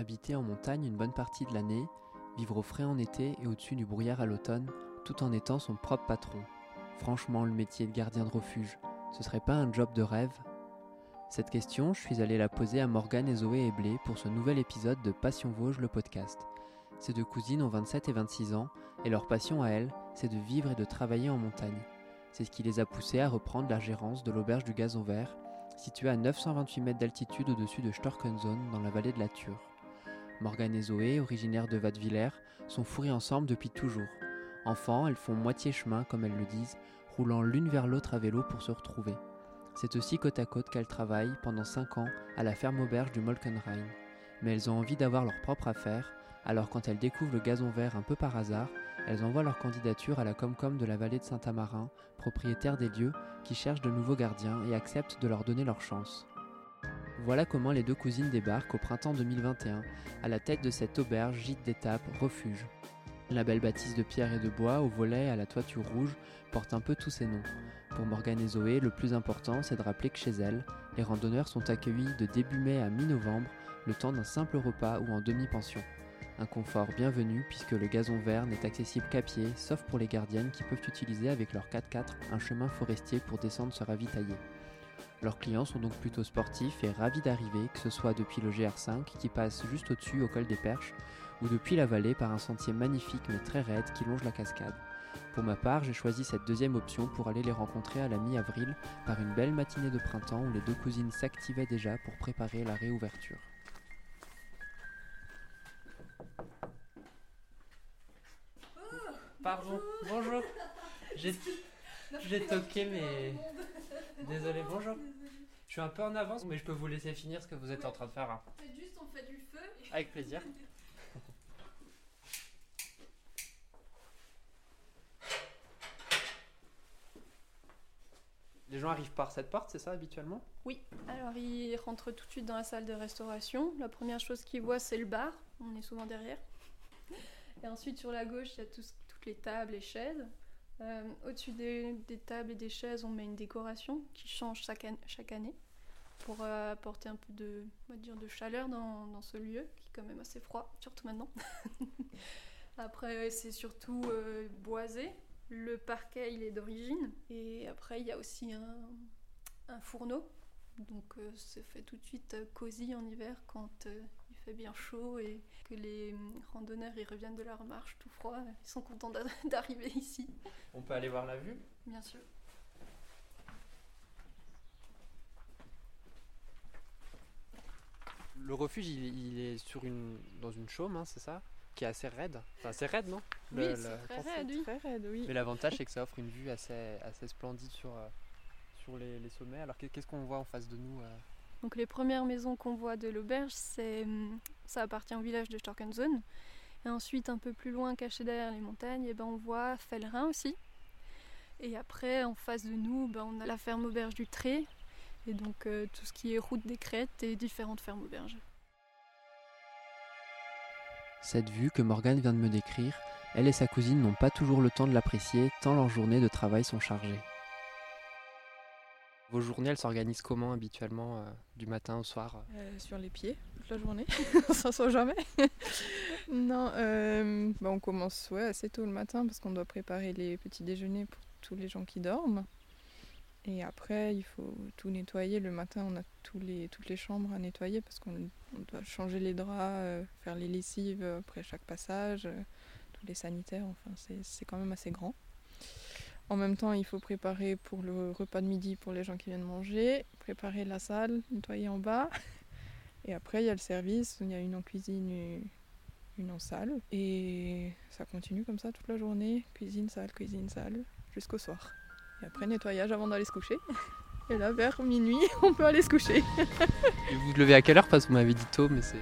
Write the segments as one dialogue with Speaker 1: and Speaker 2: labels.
Speaker 1: Habiter en montagne une bonne partie de l'année, vivre au frais en été et au-dessus du brouillard à l'automne, tout en étant son propre patron. Franchement, le métier de gardien de refuge, ce serait pas un job de rêve? Cette question, je suis allé la poser à Morgane et Zoé et Blé pour ce nouvel épisode de Passion Vosges, le podcast. Ces deux cousines ont 27 et 26 ans, et leur passion à elles, c'est de vivre et de travailler en montagne. C'est ce qui les a poussées à reprendre la gérance de l'auberge du Gazon Vert, située à 928 mètres d'altitude au-dessus de Storkenzone dans la vallée de la Ture. Morgane et Zoé, originaires de Vadevillers, sont fourrées ensemble depuis toujours. Enfants, elles font moitié chemin, comme elles le disent, roulant l'une vers l'autre à vélo pour se retrouver. C'est aussi côte à côte qu'elles travaillent pendant 5 ans à la ferme auberge du Molkenrhein. Mais elles ont envie d'avoir leur propre affaire, alors quand elles découvrent le gazon vert un peu par hasard, elles envoient leur candidature à la Comcom de la vallée de Saint-Amarin, propriétaire des lieux, qui cherche de nouveaux gardiens et accepte de leur donner leur chance. Voilà comment les deux cousines débarquent au printemps 2021, à la tête de cette auberge gîte d'étape refuge. La belle bâtisse de pierre et de bois, au volet à la toiture rouge, porte un peu tous ces noms. Pour Morgane et Zoé, le plus important, c'est de rappeler que chez elles, les randonneurs sont accueillis de début mai à mi-novembre, le temps d'un simple repas ou en demi-pension. Un confort bienvenu puisque le gazon vert n'est accessible qu'à pied, sauf pour les gardiennes qui peuvent utiliser avec leur 4x4 un chemin forestier pour descendre se ravitailler. Leurs clients sont donc plutôt sportifs et ravis d'arriver, que ce soit depuis le GR5 qui passe juste au-dessus au col des Perches, ou depuis la vallée par un sentier magnifique mais très raide qui longe la cascade. Pour ma part, j'ai choisi cette deuxième option pour aller les rencontrer à la mi-avril par une belle matinée de printemps où les deux cousines s'activaient déjà pour préparer la réouverture. Pardon, bonjour. J'ai toqué mais désolé, bonjour. Je suis un peu en avance mais je peux vous laisser finir ce que vous êtes en train de faire. hein.
Speaker 2: Faites juste, on fait du feu.
Speaker 1: Avec plaisir. Les gens arrivent par cette porte, c'est ça habituellement?
Speaker 2: Oui, alors ils rentrent tout de suite dans la salle de restauration. La première chose qu'ils voient, c'est le bar. On est souvent derrière. Et ensuite, sur la gauche, il y a toutes les tables et chaises. Euh, Au-dessus des, tables et des chaises, on met une décoration qui change chaque, chaque année pour euh, apporter un peu de, on va dire, de chaleur dans, dans ce lieu qui est quand même assez froid, surtout maintenant. Après, c'est surtout euh, boisé. Le parquet, il est d'origine. Et après, il y a aussi un, un fourneau. Donc, c'est fait tout de suite cosy en hiver quand fait bien chaud et que les randonneurs ils reviennent de leur marche tout froid. Ils sont contents d'a- d'arriver ici,
Speaker 1: On peut aller voir la vue?
Speaker 2: Bien sûr.
Speaker 1: Le refuge, il, il est sur une, dans une chaume, hein, c'est ça? Qui est assez raide. Enfin, c'est raide, non?
Speaker 2: Oui, c'est très raide, oui.
Speaker 3: Très raide, oui.
Speaker 1: Mais l'avantage, c'est que ça offre une vue assez, assez splendide sur, euh, sur les, les sommets. Alors, qu'est- qu'est-ce qu'on voit en face de nous euh?
Speaker 2: Donc, les premières maisons qu'on voit de l'auberge, hum, ça appartient au village de Storkenzone. Et ensuite, un peu plus loin, caché derrière les montagnes, eh ben, on voit Fellerin aussi. Et après, en face de nous, ben, on a la ferme auberge du Tré. Et donc, euh, tout ce qui est route des crêtes et différentes fermes auberges.
Speaker 1: Cette vue que Morgane vient de me décrire, elle et sa cousine n'ont pas toujours le temps de l'apprécier tant leurs journées de travail sont chargées. Vos journées, elles s'organisent comment habituellement, euh, du matin au soir
Speaker 3: Euh, sur les pieds toute la journée, on s'en sort jamais. non, euh, bah, on commence assez tôt le matin parce qu'on doit préparer les petits déjeuners pour tous les gens qui dorment. Et après, il faut tout nettoyer. Le matin, on a tous les, toutes les chambres à nettoyer parce qu'on on doit changer les draps, euh, faire les lessives après chaque passage, euh, tous les sanitaires. Enfin, c'est quand même assez grand. En même temps, il faut préparer pour le repas de midi pour les gens qui viennent manger, préparer la salle, nettoyer en bas. Et après, il y a le service, il y a une en cuisine, une- une en salle. Et ça continue comme ça toute la journée, cuisine, salle, cuisine, salle, jusqu'au soir. Et après, nettoyage avant d'aller se coucher. Et là, vers minuit, on peut aller se coucher.
Speaker 1: Et vous vous levez à quelle heure? Parce que vous m'avez dit tôt, mais c'est.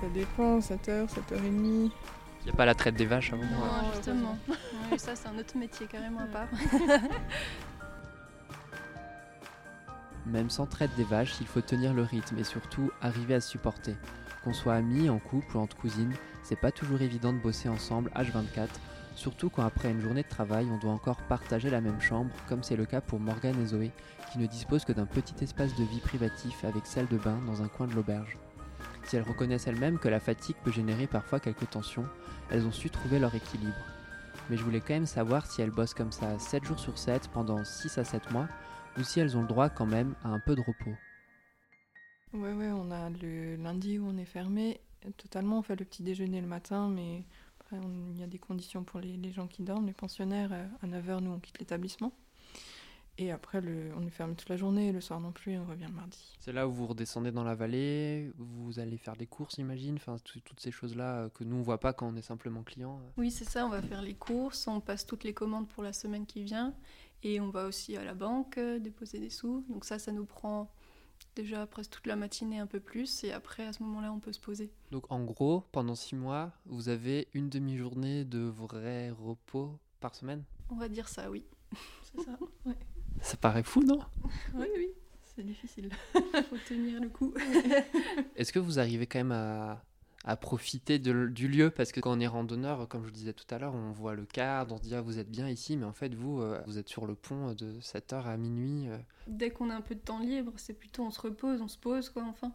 Speaker 3: Ça dépend, 7h, 7h30.
Speaker 1: Il n'y a pas la traite des vaches avant
Speaker 2: Non,
Speaker 3: ouais,
Speaker 2: justement. Ouais, ça, c'est un autre métier carrément à part.
Speaker 1: Même sans traite des vaches, il faut tenir le rythme et surtout arriver à se supporter. Qu'on soit amis, en couple ou entre cousines, c'est pas toujours évident de bosser ensemble H24, surtout quand après une journée de travail, on doit encore partager la même chambre, comme c'est le cas pour Morgane et Zoé, qui ne disposent que d'un petit espace de vie privatif avec salle de bain dans un coin de l'auberge. Si elles reconnaissent elles-mêmes que la fatigue peut générer parfois quelques tensions, elles ont su trouver leur équilibre. Mais je voulais quand même savoir si elles bossent comme ça 7 jours sur 7 pendant 6 à 7 mois, ou si elles ont le droit quand même à un peu de repos.
Speaker 3: Ouais, ouais, on a le lundi où on est fermé. Totalement, on fait le petit déjeuner le matin, mais il y a des conditions pour les, les, gens qui dorment. Les pensionnaires, euh, à 9h, nous, on quitte l'établissement. Et après, le, on est fermé toute la journée, le soir non plus, on revient le mardi.
Speaker 1: C'est là où vous redescendez dans la vallée, vous allez faire des courses, j'imagine, enfin, toutes ces choses-là euh, que nous, on voit pas quand on est simplement client. Euh.
Speaker 2: Oui, c'est ça, on va faire les courses, on passe toutes les commandes pour la semaine qui vient, et on va aussi à la banque déposer des sous. Donc ça, ça nous prend déjà presque toute la matinée, un peu plus, et après, à ce moment-là, on peut se poser.
Speaker 1: Donc en gros, pendant six mois, vous avez une demi-journée de vrai repos par semaine?
Speaker 2: On va dire ça, oui. C'est ça, ouais.
Speaker 1: Ça paraît fou, non?
Speaker 2: Oui, oui, c'est difficile. Faut tenir le coup.
Speaker 1: Est-ce que vous arrivez quand même à, à profiter de, du lieu? Parce que quand on est randonneur, comme je le disais tout à l'heure, on voit le cadre, on se dit ah, vous êtes bien ici, mais en fait vous, euh, vous êtes sur le pont de 7h à minuit. Euh.
Speaker 2: Dès qu'on a un peu de temps libre, c'est plutôt on se repose, on se pose quoi enfin.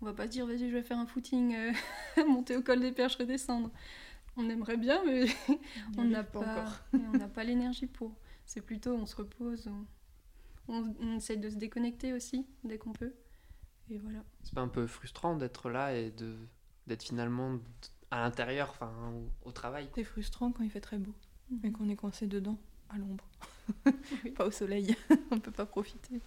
Speaker 2: On va pas se dire vas-y je vais faire un footing, euh, monter au col des perches, redescendre. On aimerait bien mais on n'a pas, on n'a pas l'énergie pour. C'est plutôt on se repose, on, on essaye de se déconnecter aussi dès qu'on peut. Et voilà.
Speaker 1: C'est pas un peu frustrant d'être là et de d'être finalement à l'intérieur, enfin au, travail.
Speaker 3: C'est frustrant quand il fait très beau mhm. et qu'on est coincé dedans, à l'ombre, pas au soleil, on peut pas profiter.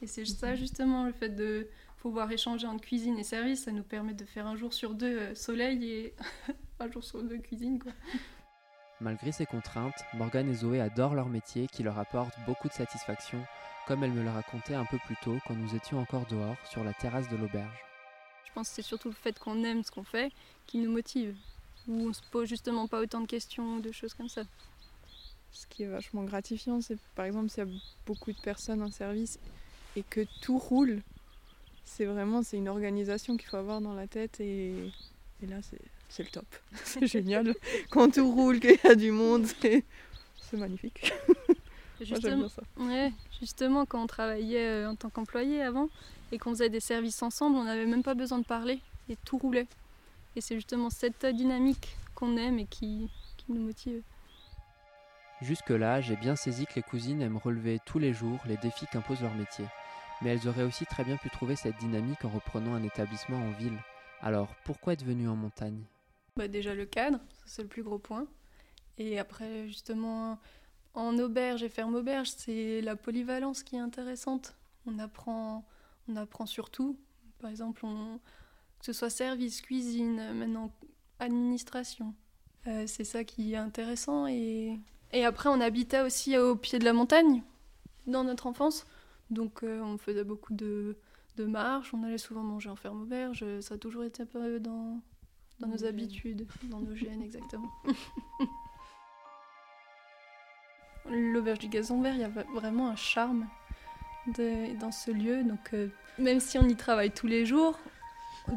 Speaker 2: Et c'est ça justement le fait de pouvoir échanger entre cuisine et service, ça nous permet de faire un jour sur deux euh, soleil et un jour sur deux cuisine quoi.
Speaker 1: Malgré ces contraintes, Morgane et Zoé adorent leur métier qui leur apporte beaucoup de satisfaction, comme elle me le racontait un peu plus tôt quand nous étions encore dehors sur la terrasse de l'auberge.
Speaker 2: Je pense que c'est surtout le fait qu'on aime ce qu'on fait qui nous motive. Où on se pose justement pas autant de questions, de choses comme ça.
Speaker 3: Ce qui est vachement gratifiant, c'est par exemple s'il y a beaucoup de personnes en service et que tout roule, c'est vraiment c'est une organisation qu'il faut avoir dans la tête et, et là c'est le top. C'est génial. Quand tout roule, qu'il y a du monde, c'est magnifique.
Speaker 2: Justement, ça. Ouais, justement, quand on travaillait euh, en tant qu'employé avant, et qu'on faisait des services ensemble, on n'avait même pas besoin de parler et tout roulait. Et c'est justement cette dynamique qu'on aime et qui, qui nous motive.
Speaker 1: Jusque-là, j'ai bien saisi que les cousines aiment relever tous les jours les défis qu'impose leur métier. Mais elles auraient aussi très bien pu trouver cette dynamique en reprenant un établissement en ville. Alors, pourquoi être venues en montagne?
Speaker 2: Bah Déjà le cadre, c'est le plus gros point. Et après, justement, en auberge et ferme auberge, c'est la polyvalence qui est intéressante. On apprend on apprend surtout. Par exemple, que ce soit service, cuisine, maintenant administration. Euh, c'est ça qui est intéressant. Et... et après, on habitait aussi au pied de la montagne dans notre enfance. Donc, euh, on faisait beaucoup de, de marches. On allait souvent manger en ferme auberge. Ça a toujours été un peu dans, dans nos habitudes, dans nos gènes, exactement. L'auberge du gazon vert, il y a vraiment un charme dans ce lieu. Donc, euh, même si on y travaille tous les jours,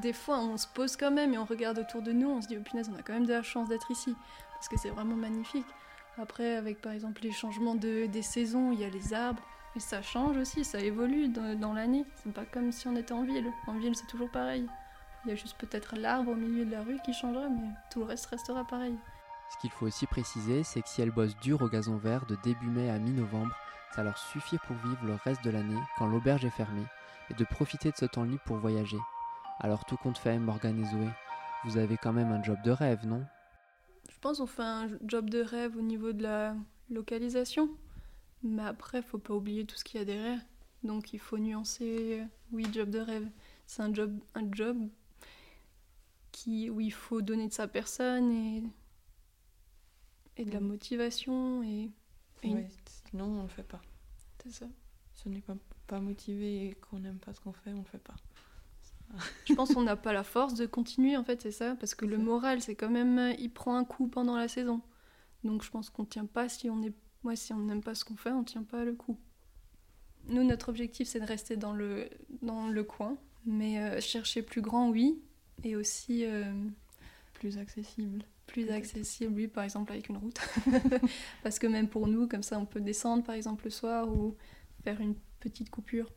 Speaker 2: des fois on se pose quand même et on regarde autour de nous, on se dit, oh punaise, on a quand même de la chance d'être ici, parce que c'est vraiment magnifique. Après, avec par exemple les changements de, des saisons, il y a les arbres, et ça change aussi, ça évolue dans, dans l'année. C'est pas comme si on était en ville. En ville, c'est toujours pareil. Il y a juste peut-être l'arbre au milieu de la rue qui changera, mais tout le reste restera pareil.
Speaker 1: Ce qu'il faut aussi préciser, c'est que si elle bosse dur au gazon vert de début mai à mi-novembre, ça leur suffit pour vivre le reste de l'année quand l'auberge est fermée et de profiter de ce temps libre pour voyager. Alors tout compte fait, Morgane et Zoé, vous avez quand même un job de rêve, non?
Speaker 2: Je pense qu'on fait un job de rêve au niveau de la localisation. Mais après, faut pas oublier tout ce qu'il y a derrière. Donc il faut nuancer, oui, job de rêve. C'est un job, un job qui, où il faut donner de sa personne et, et de la motivation et
Speaker 3: Sinon, on le fait pas.
Speaker 2: C'est ça.
Speaker 3: Ce n'est pas, pas motivé et qu'on n'aime pas ce qu'on fait, on le fait pas.
Speaker 2: Je pense qu'on n'a pas la force de continuer, en fait, c'est ça. Parce que le moral, c'est quand même. Il prend un coup pendant la saison. Donc je pense qu'on tient pas si on est. Moi, si on n'aime pas ce qu'on fait, on tient pas le coup. Nous, notre objectif, c'est de rester dans le, dans le coin. Mais euh, chercher plus grand, oui. Et aussi. Euh,
Speaker 3: plus accessible
Speaker 2: plus accessible, oui, par exemple avec une route. Parce que même pour nous, comme ça, on peut descendre par exemple le soir ou faire une petite coupure,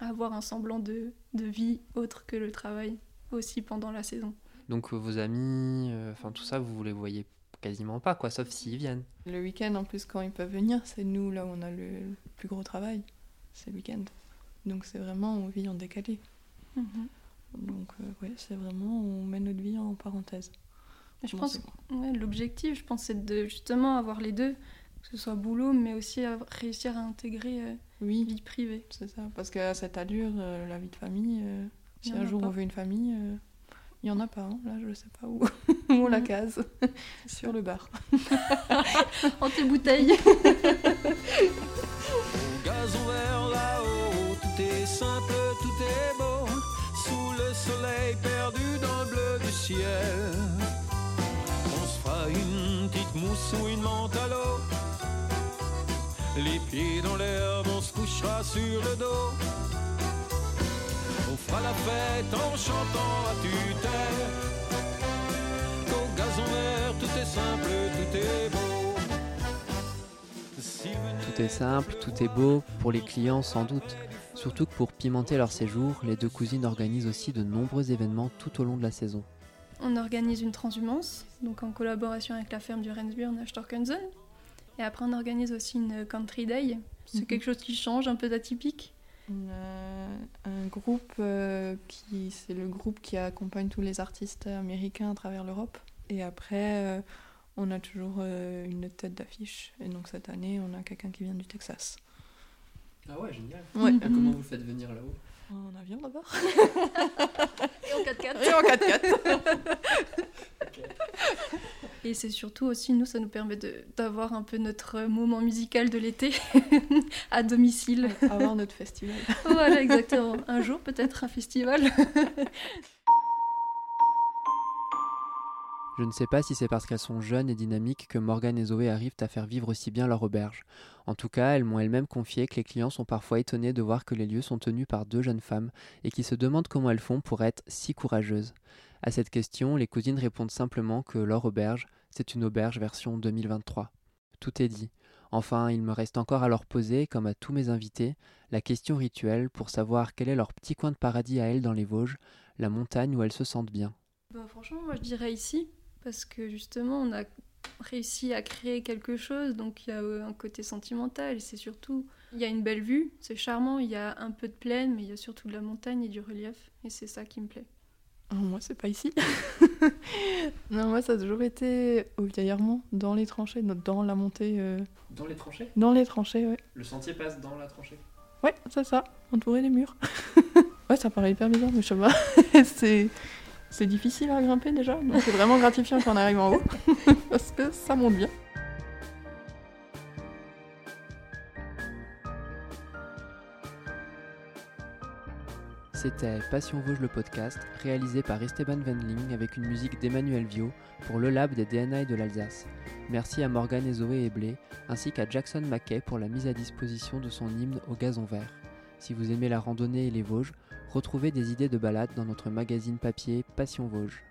Speaker 2: avoir un semblant de, de vie autre que le travail. aussi pendant la saison.
Speaker 1: Donc euh, vos amis, euh, enfin tout ça, vous les voyez quasiment pas, quoi, sauf s'ils viennent.
Speaker 3: Le week-end, en plus, quand ils peuvent venir, c'est nous, là où on a le, le plus gros travail. C'est le week-end. Donc c'est vraiment, on vit en décalé. Donc euh, ouais, c'est vraiment, on met notre vie en parenthèse.
Speaker 2: Je pense ouais, l'objectif, je pense, c'est de justement avoir les deux, que ce soit boulot, mais aussi à réussir à intégrer euh,
Speaker 3: Oui,
Speaker 2: vie privée.
Speaker 3: c'est ça. Parce qu'à cette allure, euh, la vie de famille, euh, si un
Speaker 2: a
Speaker 3: jour
Speaker 2: pas.
Speaker 3: on veut une famille, euh, il y en a pas. hein. Là, je sais pas où, où on la
Speaker 2: Mhm.
Speaker 3: case. Sur le bar.
Speaker 2: En tes bouteilles
Speaker 4: ciel. On se fera une petite mousse ou une l'eau. Les pieds dans l'herbe, on se couchera sur le dos. On fera la fête en chantant à tue-tête. Qu'au gazon vert, tout est simple, tout est beau.
Speaker 1: Tout est simple, tout est beau, pour les clients sans doute. Surtout que pour pimenter leur séjour, les deux cousines organisent aussi de nombreux événements tout au long de la saison.
Speaker 2: On organise une transhumance, donc en collaboration avec la ferme du Rensburn à Storkensen. Et après, on organise aussi une country day. C'est
Speaker 3: Mhm.
Speaker 2: quelque chose qui change, un peu d'atypique.
Speaker 3: On a un groupe euh, qui c'est le groupe qui accompagne tous les artistes américains à travers l'Europe. Et après, euh, on a toujours euh, une tête d'affiche. Et donc cette année, on a quelqu'un qui vient du Texas.
Speaker 1: Ah ouais, génial.
Speaker 3: Ouais.
Speaker 2: Mhm.
Speaker 1: Comment vous faites venir là-haut?
Speaker 3: En avion d'abord.
Speaker 2: Et en 4x4.
Speaker 3: Et en 4x4.
Speaker 2: Et c'est surtout aussi, nous, ça nous permet de- d'avoir un peu notre moment musical de l'été à domicile.
Speaker 3: Avoir notre festival.
Speaker 2: voilà, exactement. Un jour, peut-être un festival.
Speaker 1: Je ne sais pas si c'est parce qu'elles sont jeunes et dynamiques que Morgane et Zoé arrivent à faire vivre aussi bien leur auberge. En tout cas, elles m'ont elles-mêmes confié que les clients sont parfois étonnés de voir que les lieux sont tenus par deux jeunes femmes et qui se demandent comment elles font pour être si courageuses. À cette question, les cousines répondent simplement que leur auberge, c'est une auberge version 2023. Tout est dit. Enfin, il me reste encore à leur poser, comme à tous mes invités, la question rituelle pour savoir quel est leur petit coin de paradis à elles dans les Vosges, la montagne où elles se sentent bien.
Speaker 2: Bah, franchement, moi, je dirais ici, parce que justement, on a réussi à créer quelque chose, donc il y a euh, un côté sentimental, et c'est surtout, il y a une belle vue, c'est charmant, il y a un peu de plaine, mais il y a surtout de la montagne et du relief, et c'est ça qui me plaît.
Speaker 3: Oh, moi, c'est pas ici. non, moi, ça a toujours été au vieil dans les tranchées, dans- dans la montée. euh,
Speaker 1: Dans les tranchées?
Speaker 3: Dans les tranchées, ouais.
Speaker 1: Le sentier passe dans la tranchée?
Speaker 3: Ouais, c'est ça, entouré des murs. ouais, ça paraît hyper bizarre, mais je sais pas. c'est... c'est difficile à grimper déjà, donc c'est vraiment gratifiant quand on arrive en haut, parce que ça monte bien.
Speaker 1: C'était Passion Vosges le podcast, réalisé par Esteban Wendling avec une musique d'Emmanuel Vio pour le Lab des DNA de l'Alsace. Merci à Morgane et Zoé Eblé, ainsi qu'à Jackson Mackay pour la mise à disposition de son hymne au gazon vert. Si vous aimez la randonnée et les Vosges, retrouvez des idées de balades dans notre magazine papier Passion Vosges.